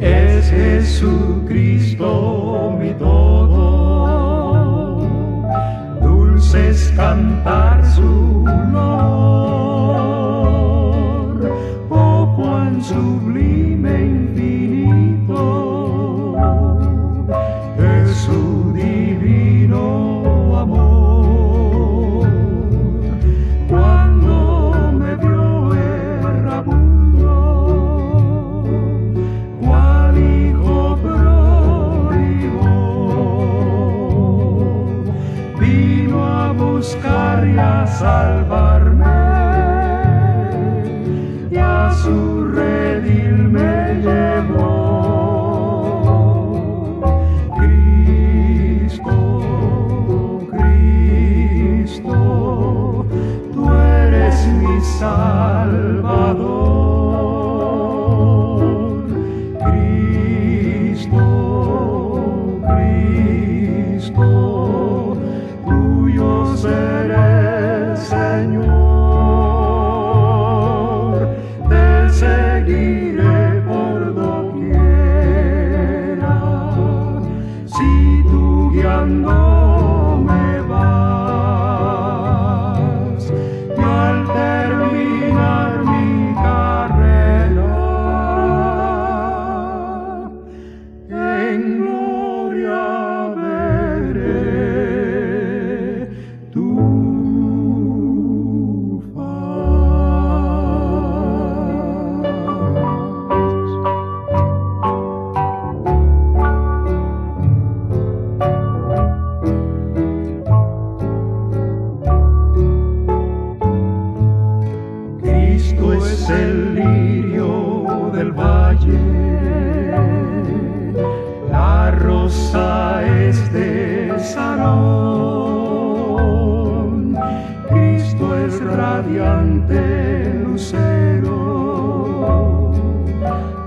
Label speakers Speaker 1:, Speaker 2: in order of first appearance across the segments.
Speaker 1: Es Jesucristo mi todo, dulce es cantar su honor, salvarme, y a su redil me llevó. Cristo, Cristo, tú eres mi Salvador. El lirio del valle, la rosa es de Sarón. Cristo es radiante lucero,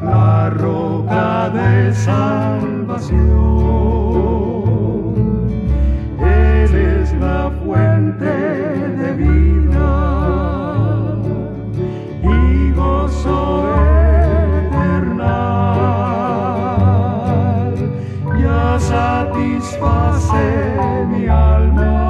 Speaker 1: la roca de salvación. Satisface mi alma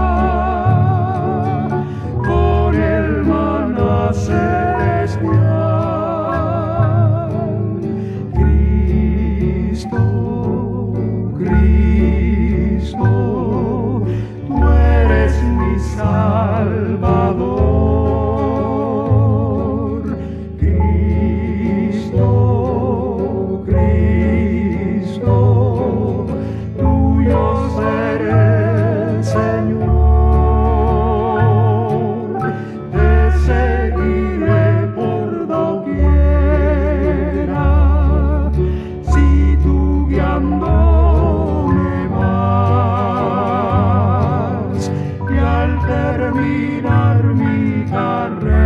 Speaker 1: terminar mi carrera.